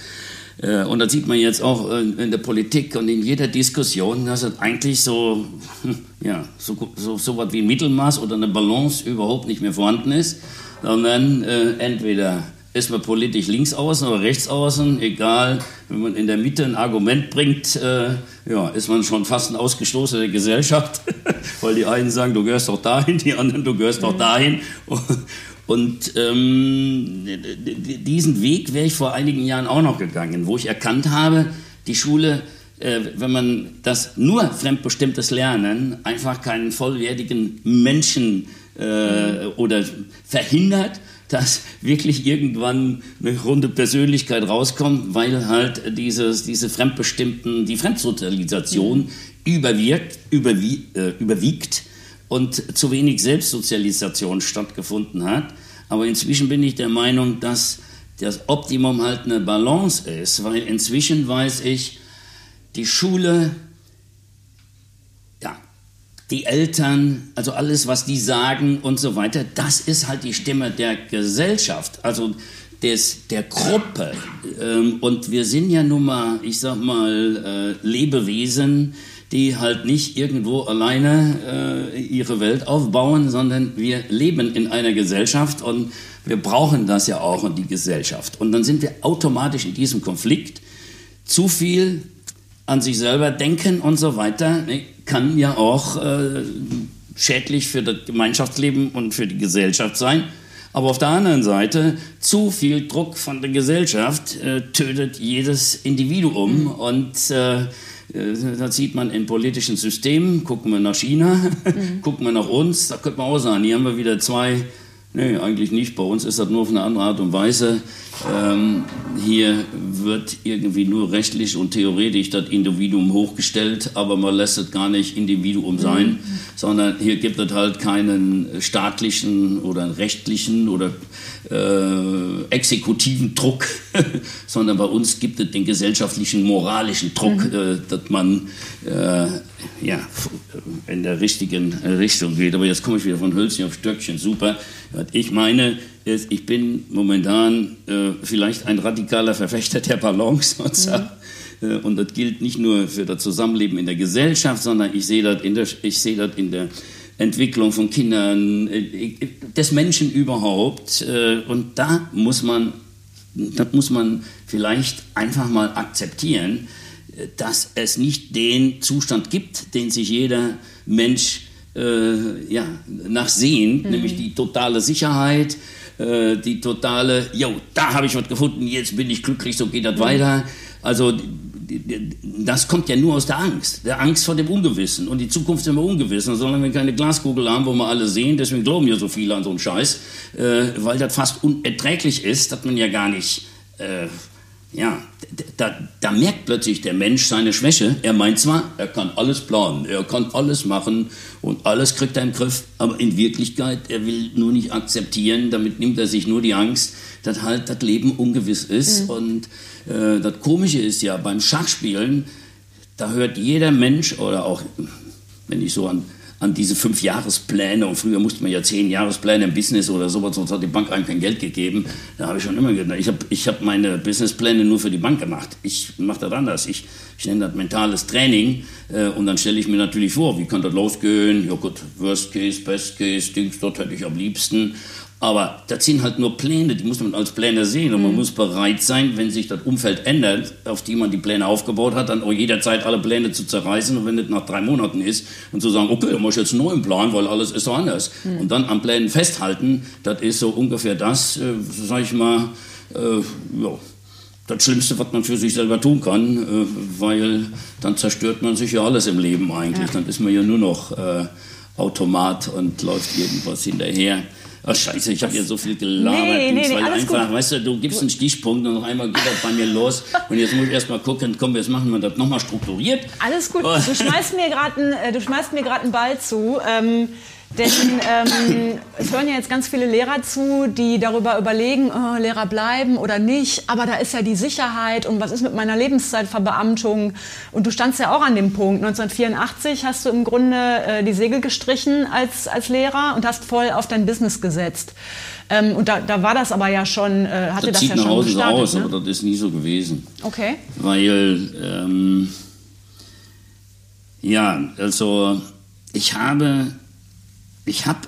Äh, und das sieht man jetzt auch in der Politik und in jeder Diskussion, dass es eigentlich so, [LAUGHS] ja, so, so, so was wie Mittelmaß oder eine Balance überhaupt nicht mehr vorhanden ist, sondern äh, entweder ist man politisch links außen oder rechts außen, egal, wenn man in der Mitte ein Argument bringt, äh, ja, ist man schon fast ein ausgestoßene Gesellschaft, [LAUGHS] weil die einen sagen, du gehörst doch dahin, die anderen, du gehörst doch dahin. Und ähm, diesen Weg wäre ich vor einigen Jahren auch noch gegangen, wo ich erkannt habe, die Schule, äh, wenn man das nur fremdbestimmtes Lernen einfach keinen vollwertigen Menschen äh, oder verhindert, dass wirklich irgendwann eine runde Persönlichkeit rauskommt, weil halt dieses, diese fremdbestimmten, die Fremdsozialisation überwirkt, überwie, äh, überwiegt und zu wenig Selbstsozialisation stattgefunden hat. Aber inzwischen bin ich der Meinung, dass das Optimum halt eine Balance ist, weil inzwischen weiß ich, die Schule, ja, die Eltern, also alles, was die sagen und so weiter, das ist halt die Stimme der Gesellschaft, also des, der Gruppe. Ähm, und wir sind ja nun mal, ich sag mal, äh, Lebewesen, die halt nicht irgendwo alleine äh, ihre Welt aufbauen, sondern wir leben in einer Gesellschaft und wir brauchen das ja auch und die Gesellschaft. Und dann sind wir automatisch in diesem Konflikt. Zu viel an sich selber denken und so weiter ne, kann ja auch äh, schädlich für das Gemeinschaftsleben und für die Gesellschaft sein. Aber auf der anderen Seite, zu viel Druck von der Gesellschaft äh, tötet jedes Individuum mhm. und äh, äh, das sieht man in politischen Systemen. Gucken wir nach China, mhm. [LAUGHS] gucken wir nach uns, da könnte man auch sagen, hier haben wir wieder zwei Nee, eigentlich nicht. Bei uns ist das nur auf eine andere Art und Weise. Ähm, hier wird irgendwie nur rechtlich und theoretisch das Individuum hochgestellt, aber man lässt es gar nicht Individuum sein, mhm. sondern hier gibt es halt keinen staatlichen oder rechtlichen oder äh, exekutiven Druck, [LAUGHS] sondern bei uns gibt es den gesellschaftlichen, moralischen Druck, mhm. äh, dass man äh, ja, in der richtigen Richtung geht. Aber jetzt komme ich wieder von Hölzchen auf Stöckchen, super. Ich meine, ich bin momentan äh, vielleicht ein radikaler Verfechter der Balance [LAUGHS] und, mhm. äh, und das gilt nicht nur für das Zusammenleben in der Gesellschaft, sondern ich sehe das in der, ich sehe das in der Entwicklung von Kindern, äh, des Menschen überhaupt. Äh, und da muss man, das muss man vielleicht einfach mal akzeptieren, dass es nicht den Zustand gibt, den sich jeder Mensch äh, ja, nach sehnt, mhm. nämlich die totale Sicherheit, äh, die totale, jo, da habe ich was gefunden, jetzt bin ich glücklich, so geht das weiter. Also das kommt ja nur aus der Angst, der Angst vor dem Ungewissen. Und die Zukunft ist immer ungewiss. Und solange wir keine Glaskugel haben, wo wir alle sehen, deswegen glauben ja so viele an so einen Scheiß, äh, weil das fast unerträglich ist, dass man ja gar nicht, äh, ja, da, da, merkt plötzlich der Mensch seine Schwäche. Er meint zwar, er kann alles planen, er kann alles machen und alles kriegt er im Griff, aber in Wirklichkeit, er will nur nicht akzeptieren, damit nimmt er sich nur die Angst, dass halt das Leben ungewiss ist. Mhm. Und äh, das Komische ist ja, beim Schachspielen, da hört jeder Mensch oder auch, wenn ich so an an diese fünf Jahrespläne und früher musste man ja zehn Jahrespläne im Business oder sowas, sonst hat die Bank einem kein Geld gegeben. Da habe ich schon immer gedacht, ich habe ich hab meine Businesspläne nur für die Bank gemacht. Ich mache das anders. Ich, ich nenne das mentales Training äh, und dann stelle ich mir natürlich vor, wie kann das losgehen? Ja gut, Worst Case, Best Case, Dings, dort hätte ich am liebsten. Aber das sind halt nur Pläne, die muss man als Pläne sehen. Und man mhm. muss bereit sein, wenn sich das Umfeld ändert, auf die man die Pläne aufgebaut hat, dann auch jederzeit alle Pläne zu zerreißen. Und wenn das nach drei Monaten ist und zu sagen, okay, dann mache ich jetzt einen neuen Plan, weil alles ist so anders. Mhm. Und dann an Plänen festhalten, das ist so ungefähr das, äh, sag ich mal, äh, ja, das Schlimmste, was man für sich selber tun kann, äh, weil dann zerstört man sich ja alles im Leben eigentlich. Ja. Dann ist man ja nur noch äh, Automat und läuft irgendwas hinterher. Ach scheiße, ich habe hier so viel gelabert. Nee, nee, nee, alles einfach, gut. weißt du, du gibst einen Stichpunkt und noch einmal geht das bei mir los. Und jetzt muss ich erst mal gucken, komm, jetzt machen wir das nochmal strukturiert. Alles gut, du schmeißt mir gerade einen, einen Ball zu. Ähm, denn ähm, es hören ja jetzt ganz viele Lehrer zu, die darüber überlegen, oh, Lehrer bleiben oder nicht. Aber da ist ja die Sicherheit und was ist mit meiner Lebenszeitverbeamtung? Und du standst ja auch an dem Punkt. 1984 hast du im Grunde äh, die Segel gestrichen als, als Lehrer und hast voll auf dein Business gesetzt. Ähm, und da, da war das aber ja schon, äh, hatte das, das ja schon Hause gestartet. aus, ne? aber das ist nie so gewesen. Okay. Weil, ähm, ja, also ich habe ich habe,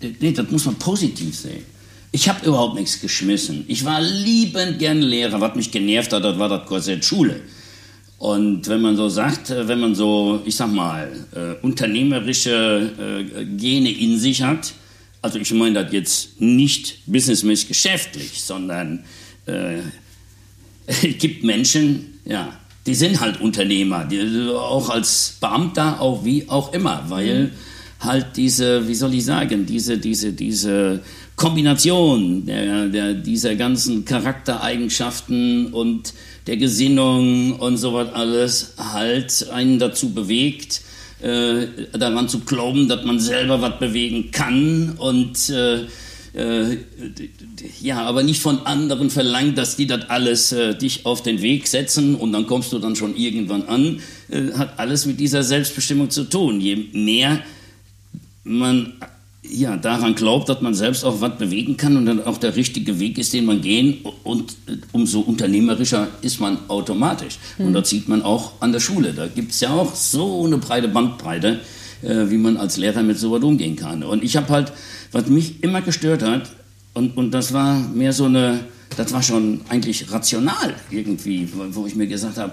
nee, das muss man positiv sehen. Ich habe überhaupt nichts geschmissen. Ich war liebend gern Lehrer. Was mich genervt hat, das war das Korsett Schule. Und wenn man so sagt, äh, wenn man so, ich sag mal, äh, unternehmerische äh, Gene in sich hat, also ich meine das jetzt nicht businessmäßig geschäftlich, sondern äh, [LAUGHS] es gibt Menschen, ja, die sind halt Unternehmer, die, auch als Beamter, auch wie auch immer, weil mhm halt diese, wie soll ich sagen, diese, diese, diese Kombination der, der, dieser ganzen Charaktereigenschaften und der Gesinnung und sowas alles halt einen dazu bewegt, äh, daran zu glauben, dass man selber was bewegen kann und äh, äh, ja, aber nicht von anderen verlangt, dass die das alles äh, dich auf den Weg setzen und dann kommst du dann schon irgendwann an, äh, hat alles mit dieser Selbstbestimmung zu tun. Je mehr man ja, daran glaubt, dass man selbst auch was bewegen kann und dann auch der richtige Weg ist, den man gehen und umso unternehmerischer ist man automatisch. Mhm. Und hm. da sieht man auch an der Schule. Da gibt es ja auch so eine breite Bandbreite, äh, wie man als Lehrer mit sowas umgehen kann. Und ich habe halt, was mich immer gestört hat, und, und das war mehr so eine, das war schon eigentlich rational irgendwie, wo ich mir gesagt habe,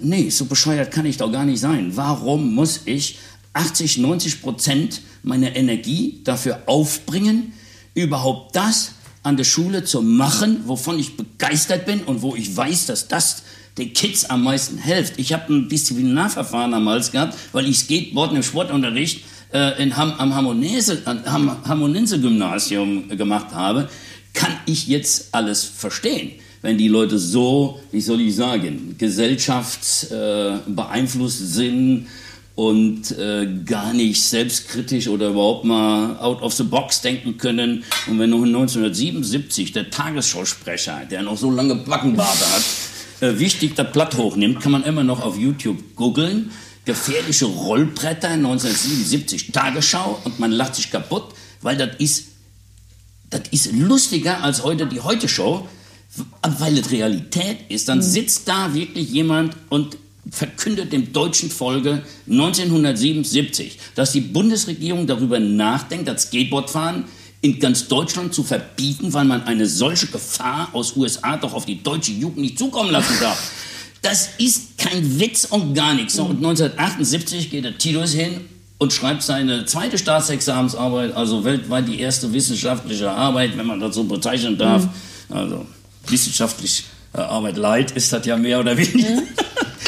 nee, so bescheuert kann ich doch gar nicht sein. Warum muss ich 80, 90 Prozent meiner Energie dafür aufbringen, überhaupt das an der Schule zu machen, wovon ich begeistert bin und wo ich weiß, dass das den Kids am meisten hilft. Ich habe ein Disziplinarverfahren damals gehabt, weil ich Skateboard im Sportunterricht äh, in Ham, am Harmonense-Gymnasium gemacht habe, kann ich jetzt alles verstehen. Wenn die Leute so, wie soll ich sagen, gesellschaftsbeeinflusst äh, sind, und äh, gar nicht selbstkritisch oder überhaupt mal out of the box denken können. Und wenn noch 1977 der Tagesschausprecher, der noch so lange Backenbarte hat, äh, wichtig das Blatt hochnimmt, kann man immer noch auf YouTube googeln. Gefährliche Rollbretter 1977 Tagesschau und man lacht sich kaputt, weil das ist, das ist lustiger als heute die Heute-Show, weil es Realität ist. Dann mhm. sitzt da wirklich jemand und verkündet dem deutschen Folge 1977, dass die Bundesregierung darüber nachdenkt, das Skateboardfahren in ganz Deutschland zu verbieten, weil man eine solche Gefahr aus USA doch auf die deutsche Jugend nicht zukommen lassen darf. Das ist kein Witz und gar nichts. Und 1978 geht der Titus hin und schreibt seine zweite Staatsexamensarbeit, also weltweit die erste wissenschaftliche Arbeit, wenn man das so bezeichnen darf. Mhm. Also wissenschaftlich Arbeit Light ist das ja mehr oder weniger.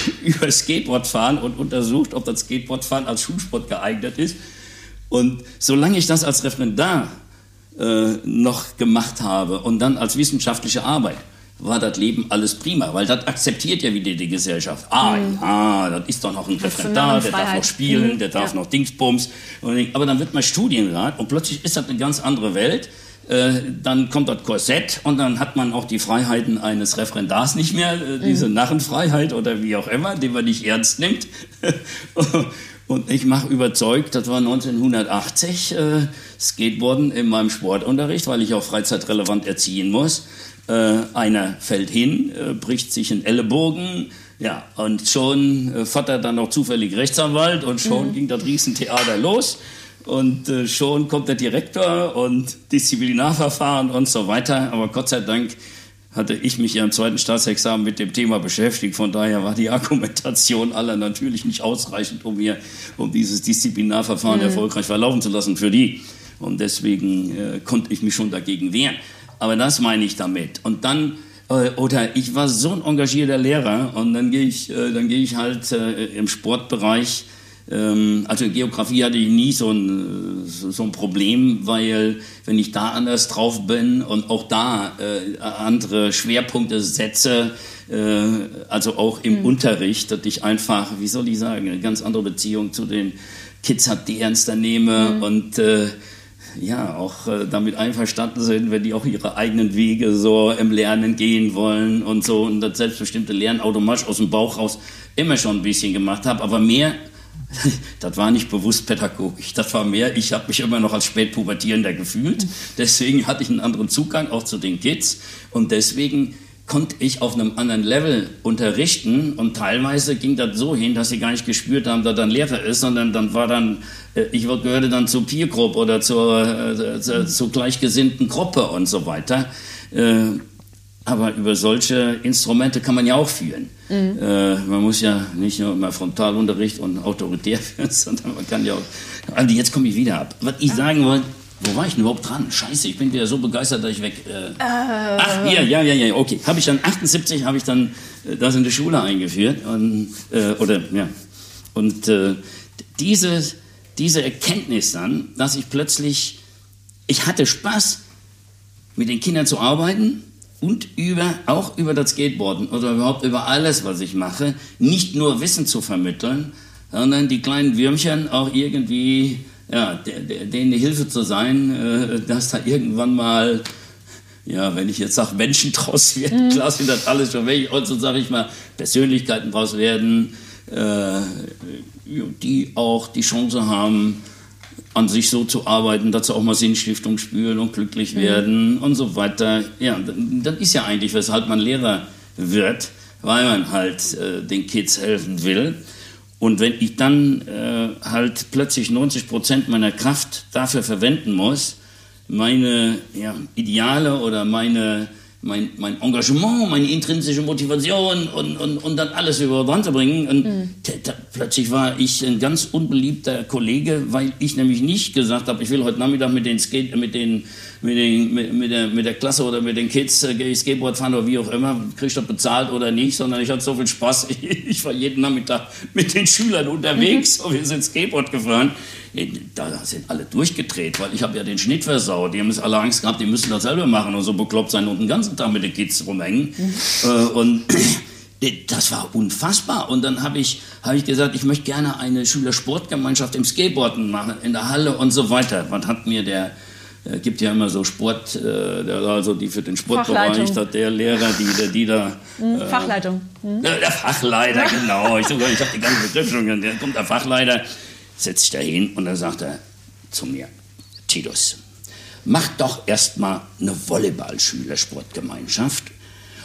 [LAUGHS] Über Skateboardfahren und untersucht, ob das Skateboardfahren als Schulsport geeignet ist. Und solange ich das als Referendar äh, noch gemacht habe und dann als wissenschaftliche Arbeit, war das Leben alles prima, weil das akzeptiert ja wieder die Gesellschaft. Ah, mhm. ja, das ist doch noch ein Referendar, der darf noch spielen, mhm. der darf ja. noch Dingsbums. Aber dann wird man Studienrat und plötzlich ist das eine ganz andere Welt. Äh, dann kommt das Korsett und dann hat man auch die Freiheiten eines Referendars nicht mehr, äh, diese mhm. Narrenfreiheit oder wie auch immer, die man nicht ernst nimmt. [LAUGHS] Und ich mache überzeugt, das war 1980, äh, Skateboarden in meinem Sportunterricht, weil ich auch freizeitrelevant erziehen muss. Äh, einer fällt hin, äh, bricht sich einen Ellenbogen, ja, und schon äh, Vater dann noch zufällig Rechtsanwalt und schon mhm. ging das Riesentheater los. Und äh, schon kommt der Direktor und Disziplinarverfahren und so weiter. Aber Gott sei Dank hatte ich mich ja im zweiten Staatsexamen mit dem Thema beschäftigt. Von daher war die [LAUGHS] Argumentation aller natürlich nicht ausreichend, um mir, um dieses Disziplinarverfahren mhm. erfolgreich verlaufen zu lassen für die. Und deswegen äh, konnte ich mich schon dagegen wehren. Aber das meine ich damit. Und dann äh, oder ich war so ein engagierter Lehrer und dann gehe ich, äh, dann gehe ich halt äh, im Sportbereich ähm, also Geografie hatte ich nie so ein, so ein Problem, weil wenn ich da anders drauf bin und auch da äh, andere Schwerpunkte setze, äh, also auch im mhm. Unterricht, dass ich einfach, wie soll ich sagen, eine ganz andere Beziehung zu den Kids habe, die ernster nehme mhm. und äh, ja, auch äh, damit einverstanden sind, wenn die auch ihre eigenen Wege so im Lernen gehen wollen und so und das selbstbestimmte Lernen automatisch aus dem Bauch raus immer schon ein bisschen gemacht habe, aber mehr [LAUGHS] das war nicht bewusst pädagogisch. Das war mehr, ich habe mich immer noch als Spätpubertierender gefühlt. Deswegen hatte ich einen anderen Zugang auch zu den Kids. Und deswegen konnte ich auf einem anderen Level unterrichten. Und teilweise ging das so hin, dass sie gar nicht gespürt haben, dass dann Lehrer ist, sondern dann war dann, äh, ich gehörte dann zur Peer Group oder zur, äh, zur, zur gleichgesinnten Gruppe und so weiter. Aber über solche Instrumente kann man ja auch führen. Mhm. Äh, man muss ja nicht nur immer Frontalunterricht und autoritär [LAUGHS] führen, sondern man kann ja auch. Also jetzt komme ich wieder ab. Was ich sagen wollte, wo war ich denn überhaupt dran? Scheiße, ich bin wieder so begeistert, dass ich weg. Äh, äh. Ach, ja, ja, ja, ja, okay. Habe ich dann 78 habe ich dann äh, das in die Schule eingeführt und äh, oder ja und äh, diese diese Erkenntnis dann, dass ich plötzlich ich hatte Spaß mit den Kindern zu arbeiten und über, auch über das Skateboarden oder überhaupt über alles, was ich mache, nicht nur Wissen zu vermitteln, sondern die kleinen Würmchen auch irgendwie, ja, denen eine Hilfe zu sein, äh, dass da irgendwann mal, ja, wenn ich jetzt sage, Menschen draus werden, mhm. klar sind das alles schon weg, und so sage ich mal, Persönlichkeiten draus werden, äh, die auch die Chance haben, an sich so zu arbeiten, dass sie auch mal Sinnstiftung spüren und glücklich mhm. werden und so weiter. Ja, das ist ja eigentlich, weshalb man Lehrer wird, weil man halt äh, den Kids helfen will. Und wenn ich dann äh, halt plötzlich 90 Prozent meiner Kraft dafür verwenden muss, meine ja, Ideale oder meine mein, mein Engagement, meine intrinsische Motivation und, und, und dann alles über Band zu bringen. Und mhm. plötzlich war ich ein ganz unbeliebter Kollege, weil ich nämlich nicht gesagt habe, ich will heute Nachmittag mit den Skate, mit den, mit, den, mit, mit, der, mit der Klasse oder mit den Kids äh, Skateboard fahren oder wie auch immer, kriege ich das bezahlt oder nicht, sondern ich hatte so viel Spaß. Ich, [LAUGHS] ich war jeden Nachmittag mit den Schülern unterwegs mhm. und wir sind Skateboard gefahren da sind alle durchgedreht, weil ich habe ja den Schnitt versaut. Die haben alle Angst gehabt, die müssen das selber machen und so bekloppt sein und den ganzen Tag mit den Kids rumhängen. Mhm. Äh, und [CLEARS THROAT] das war unfassbar. Und dann habe ich, hab ich gesagt, ich möchte gerne eine Schülersportgemeinschaft im Skateboarden machen, in der Halle und so weiter. Was hat mir der, äh, gibt ja immer so Sport, äh, also die für den Sportbereich, der Lehrer, die, der, die da. Mhm, äh, Fachleitung. Mhm. Der Fachleiter, genau. Ich, ich habe die ganze Begriff schon, da kommt der Fachleiter setzt sich da hin und dann sagt er zu mir, Titus, mach doch erstmal eine Volleyball-Schülersportgemeinschaft.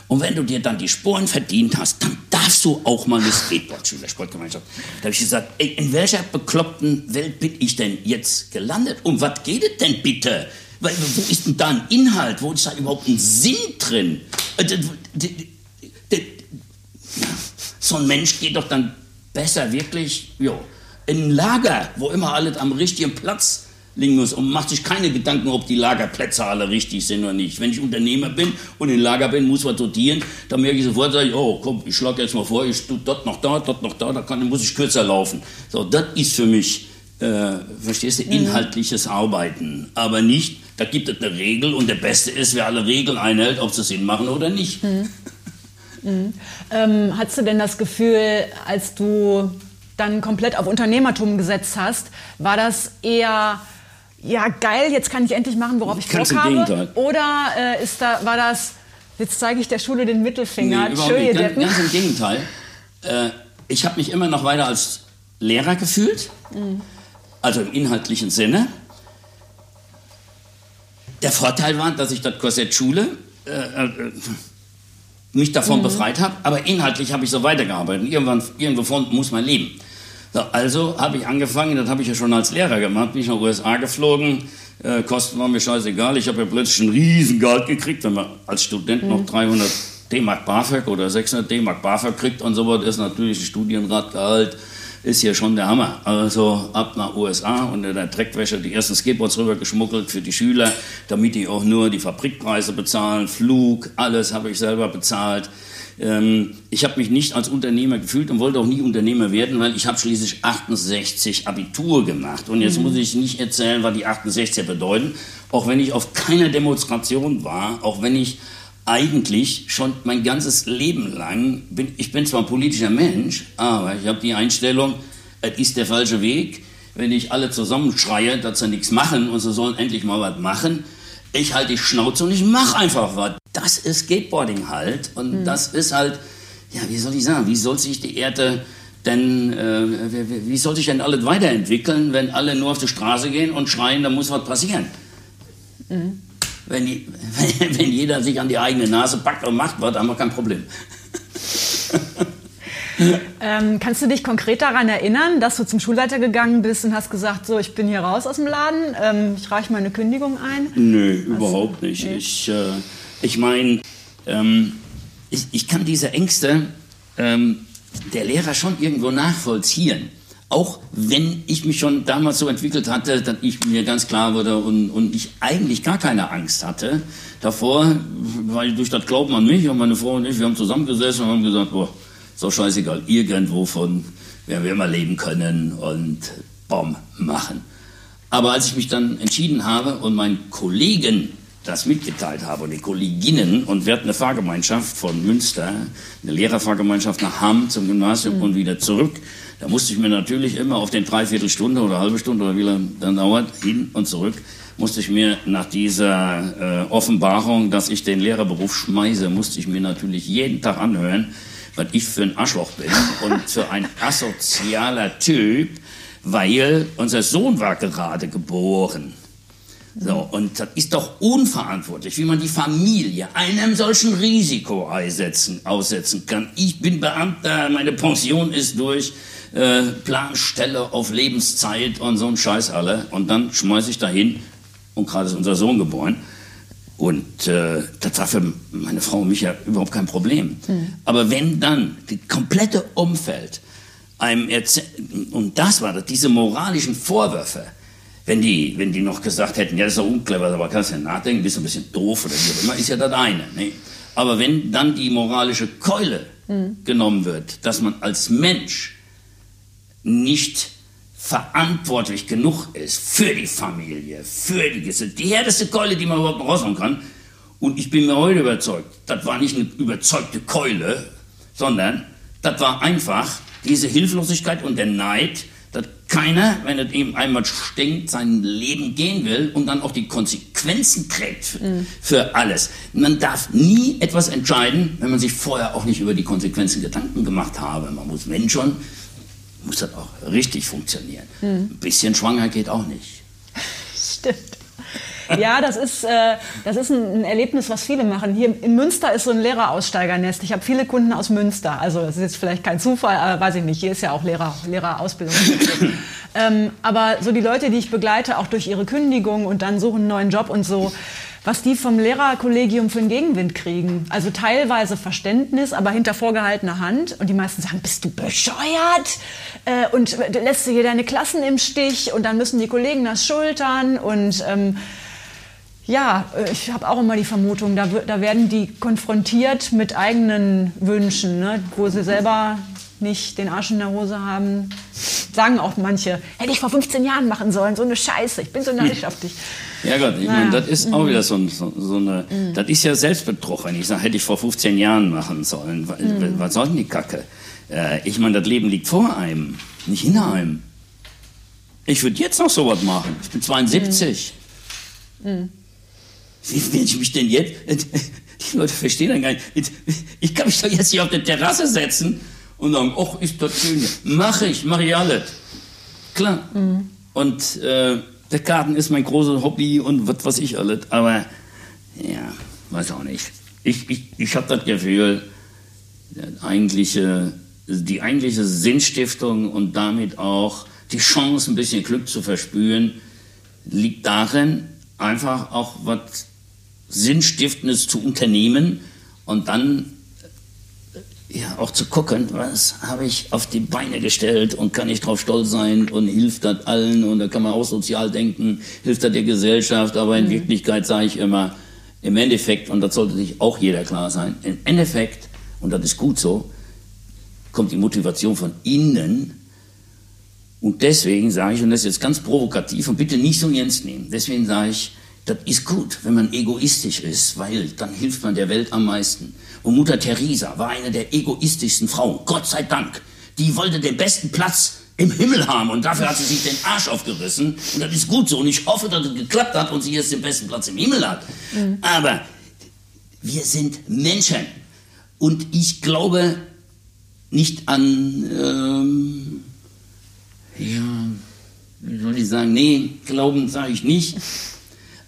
Und wenn du dir dann die Sporen verdient hast, dann darfst du auch mal eine Skateboard-Schülersportgemeinschaft. Da habe ich gesagt, ey, in welcher bekloppten Welt bin ich denn jetzt gelandet? Um was geht es denn bitte? Weil, wo ist denn da ein Inhalt? Wo ist da überhaupt ein Sinn drin? Äh, so ein Mensch geht doch dann besser wirklich, jo, ein Lager, wo immer alles am richtigen Platz liegen muss und macht sich keine Gedanken, ob die Lagerplätze alle richtig sind oder nicht. Wenn ich Unternehmer bin und im Lager bin, muss man dotieren, dann merke ich sofort, sage ich, oh komm, ich schlage jetzt mal vor, ich tue dort noch da, dort noch da, da kann, muss ich kürzer laufen. So, das ist für mich, äh, verstehst du, mhm. inhaltliches Arbeiten, aber nicht, da gibt es eine Regel und der Beste ist, wer alle Regeln einhält, ob sie Sinn machen oder nicht. Mhm. Mhm. Ähm, hast du denn das Gefühl, als du dann komplett auf Unternehmertum gesetzt hast, war das eher ja geil, jetzt kann ich endlich machen, worauf ich Bock habe? Oder äh, ist da, war das, jetzt zeige ich der Schule den Mittelfinger? Nee, Schön, nicht. Ganz, ganz, im Gegenteil. Äh, ich habe mich immer noch weiter als Lehrer gefühlt, mhm. also im inhaltlichen Sinne. Der Vorteil war, dass ich das Korsett Schule äh, äh, mich davon mhm. befreit habe, aber inhaltlich habe ich so weitergearbeitet. Irgendwann, irgendwo muss man leben. So, also habe ich angefangen, das habe ich ja schon als Lehrer gemacht, bin ich nach USA geflogen, äh, Kosten waren mir scheißegal, ich habe ja plötzlich ein Riesengeld gekriegt, wenn man als Student mhm. noch 300 D-Mark BAföG oder 600 D-Mark BAföG kriegt und so was, ist natürlich ein Studienratgehalt, ist hier schon der Hammer. Also ab nach USA und in der Dreckwäsche die ersten Skateboards rübergeschmuggelt für die Schüler, damit die auch nur die Fabrikpreise bezahlen, Flug, alles habe ich selber bezahlt. Ähm, ich habe mich nicht als Unternehmer gefühlt und wollte auch nie Unternehmer werden, weil ich habe schließlich 68 Abitur gemacht. Und jetzt mhm. muss ich nicht erzählen, was die 68 bedeuten. Auch wenn ich auf keiner Demonstration war, auch wenn ich eigentlich schon mein ganzes Leben lang bin, ich bin zwar ein politischer Mensch, aber ich habe die Einstellung, es ist der falsche Weg. Wenn ich alle zusammenschreie, dass sie nichts machen und sie sollen endlich mal was machen, ich halte die Schnauze und ich mache einfach was. Das ist Skateboarding halt. Und mhm. das ist halt, ja, wie soll ich sagen, wie soll sich die Erde denn, äh, wie, wie soll sich denn alles weiterentwickeln, wenn alle nur auf die Straße gehen und schreien, da muss was passieren? Mhm. Wenn, [LAUGHS] wenn, jeder sich an die eigene Nase packt und macht was, haben wir kein Problem. [LAUGHS] Ähm, kannst du dich konkret daran erinnern, dass du zum Schulleiter gegangen bist und hast gesagt, so, ich bin hier raus aus dem Laden, ähm, ich reiche meine Kündigung ein? Nö, Was? überhaupt nicht. Nee. Ich, äh, ich meine, ähm, ich, ich, kann diese Ängste ähm, der Lehrer schon irgendwo nachvollziehen. Auch wenn ich mich schon damals so entwickelt hatte, dass ich mir ganz klar wurde und, und ich eigentlich gar keine Angst hatte davor, weil durch das Glauben an mich und meine Frau und ich, wir haben zusammengesessen und haben gesagt, boah, so scheißegal, irgendwo von werden wir mal leben können und Baum machen. Aber als ich mich dann entschieden habe und meinen Kollegen das mitgeteilt habe und die Kolleginnen und wir hatten eine Fahrgemeinschaft von Münster, eine Lehrerfahrgemeinschaft nach Hamm zum Gymnasium mhm. und wieder zurück. Da musste ich mir natürlich immer auf den Dreiviertelstunde oder halbe Stunde oder wie lange dann dauert, hin und zurück, musste ich mir nach dieser äh, Offenbarung, dass ich den Lehrerberuf schmeiße, musste ich mir natürlich jeden Tag anhören, was ich für ein Arschloch bin und für ein asozialer Typ, weil unser Sohn war gerade geboren. So, und das ist doch unverantwortlich, wie man die Familie einem solchen Risiko aussetzen, aussetzen kann. Ich bin Beamter, meine Pension ist durch, äh, Planstelle auf Lebenszeit und so ein Scheiß alle. Und dann schmeiße ich dahin und gerade ist unser Sohn geboren. Und äh, das war für meine Frau und mich ja überhaupt kein Problem. Mhm. Aber wenn dann das komplette Umfeld einem erzählt, und das war das, diese moralischen Vorwürfe, wenn die, wenn die noch gesagt hätten, ja, das ist doch unclever, aber kannst ja nachdenken, bist ein bisschen doof oder wie auch immer, ist ja das eine. Ne? Aber wenn dann die moralische Keule mhm. genommen wird, dass man als Mensch nicht verantwortlich genug ist für die Familie, für die Gesellschaft. Die härteste Keule, die man überhaupt raushauen kann. Und ich bin mir heute überzeugt, das war nicht eine überzeugte Keule, sondern das war einfach diese Hilflosigkeit und der Neid, dass keiner, wenn es ihm einmal stinkt, sein Leben gehen will und dann auch die Konsequenzen trägt für, mhm. für alles. Man darf nie etwas entscheiden, wenn man sich vorher auch nicht über die Konsequenzen Gedanken gemacht habe. Man muss, wenn schon, muss das auch richtig funktionieren. Hm. Ein bisschen schwanger geht auch nicht. [LAUGHS] Stimmt. Ja, das ist, äh, das ist ein, Erlebnis, was viele machen. Hier in Münster ist so ein Lehreraussteigernest. Ich habe viele Kunden aus Münster. Also das ist jetzt vielleicht kein Zufall, aber weiß ich nicht. Hier ist ja auch Lehrer, Lehrerausbildung. [LAUGHS] ähm, aber so die Leute, die ich begleite, auch durch ihre Kündigung und dann suchen einen neuen Job und so, was die vom Lehrerkollegium für einen Gegenwind kriegen. Also teilweise Verständnis, aber hinter vorgehaltener Hand. Und die meisten sagen, bist du bescheuert? Äh, und lässt du hier deine Klassen im Stich? Und dann müssen die Kollegen das schultern. Und ähm, ja, äh, ich habe auch immer die Vermutung, da, da, werden die konfrontiert mit eigenen Wünschen, ne, wo sie selber nicht den Arsch in der Hose haben. Sagen auch manche, hätte ich vor 15 Jahren machen sollen, so eine Scheiße, ich bin so neidisch Ja Gott, ich naja. meine, das ist auch mhm. wieder so, so, so eine, mhm. das ist ja Selbstbetrug, wenn ich sage, hätte ich vor 15 Jahren machen sollen. Mhm. Was soll denn die Kacke? Äh, ich meine, das Leben liegt vor einem, nicht hinter einem. Ich würde jetzt noch sowas machen. Ich bin 72. Mhm. mhm. Wie will ich mich denn jetzt? [LAUGHS] Die Leute verstehen dann gar nicht. Ich kann mich doch jetzt hier auf der Terrasse setzen und sagen, ach, ist das schön. Mach ich, mach ich alles. Klar. Mhm. Und äh, der Garten ist mein großes Hobby und was weiß ich alles. Aber ja, weiß auch nicht. Ich, ich, ich habe das Gefühl, eigentliche, die eigentliche Sinnstiftung und damit auch die Chance, ein bisschen Glück zu verspüren, liegt darin, einfach auch was Sinnstiftendes zu unternehmen und dann ja, auch zu gucken, was habe ich auf die Beine gestellt und kann ich drauf stolz sein und hilft das allen und da kann man auch sozial denken, hilft das der Gesellschaft, aber in mhm. Wirklichkeit sage ich immer, im Endeffekt, und das sollte sich auch jeder klar sein, im Endeffekt, und das ist gut so, kommt die Motivation von innen und deswegen sage ich, und das ist jetzt ganz provokativ und bitte nicht so ernst nehmen, deswegen sage ich, das ist gut, wenn man egoistisch ist, weil dann hilft man der Welt am meisten. Und Mutter Teresa war eine der egoistischsten Frauen, Gott sei Dank. Die wollte den besten Platz im Himmel haben und dafür hat sie sich den Arsch aufgerissen. Und das ist gut so. Und ich hoffe, dass es geklappt hat und sie jetzt den besten Platz im Himmel hat. Mhm. Aber wir sind Menschen. Und ich glaube nicht an, ähm, ja, wie soll ich sagen, nee, glauben sage ich nicht.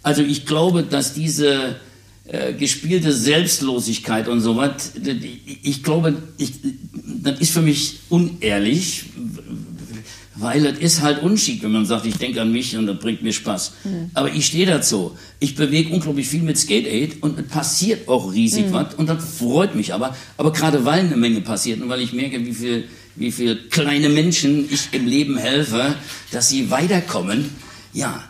Also ich glaube, dass diese äh, gespielte Selbstlosigkeit und so was, ich glaube, ich, das ist für mich unehrlich, weil es ist halt unschick, wenn man sagt, ich denke an mich und das bringt mir Spaß. Mhm. Aber ich stehe dazu. Ich bewege unglaublich viel mit Skate Aid und es passiert auch riesig mhm. was und das freut mich aber. Aber gerade weil eine Menge passiert und weil ich merke, wie viel, wie viel kleine Menschen ich im Leben helfe, dass sie weiterkommen, ja,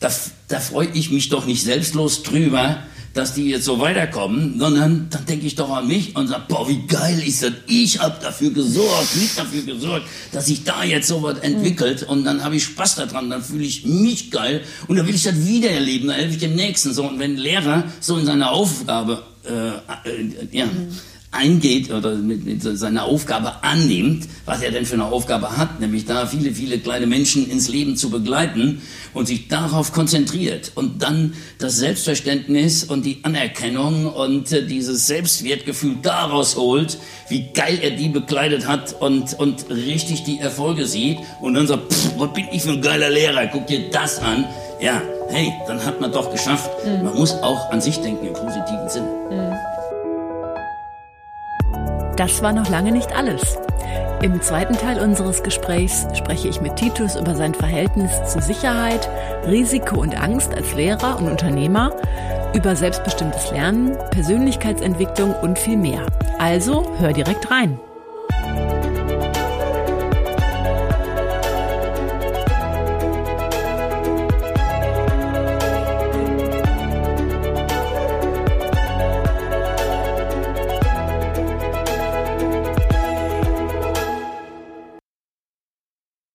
da, da freue ich mich doch nicht selbstlos drüber, dass die jetzt so weiterkommen, sondern dann denke ich doch an mich und sage, boah, wie geil ist das? Ich habe dafür gesorgt, nicht dafür gesorgt, dass sich da jetzt so was entwickelt und dann habe ich Spaß daran, dann fühle ich mich geil und dann will ich das wieder erleben, dann helfe ich dem Nächsten so. Und wenn ein Lehrer so in seiner Aufgabe, äh, äh, ja, mhm eingeht oder mit, mit seiner Aufgabe annimmt, was er denn für eine Aufgabe hat, nämlich da viele, viele kleine Menschen ins Leben zu begleiten und sich darauf konzentriert und dann das Selbstverständnis und die Anerkennung und äh, dieses Selbstwertgefühl daraus holt, wie geil er die bekleidet hat und, und richtig die Erfolge sieht und dann sagt, pff, was bin ich für ein geiler Lehrer, guck dir das an. Ja, hey, dann hat man doch geschafft. Mhm. Man muss auch an sich denken im positiven Sinne. Mhm. Das war noch lange nicht alles. Im zweiten Teil unseres Gesprächs spreche ich mit Titus über sein Verhältnis zu Sicherheit, Risiko und Angst als Lehrer und Unternehmer, über selbstbestimmtes Lernen, Persönlichkeitsentwicklung und viel mehr. Also hör direkt rein.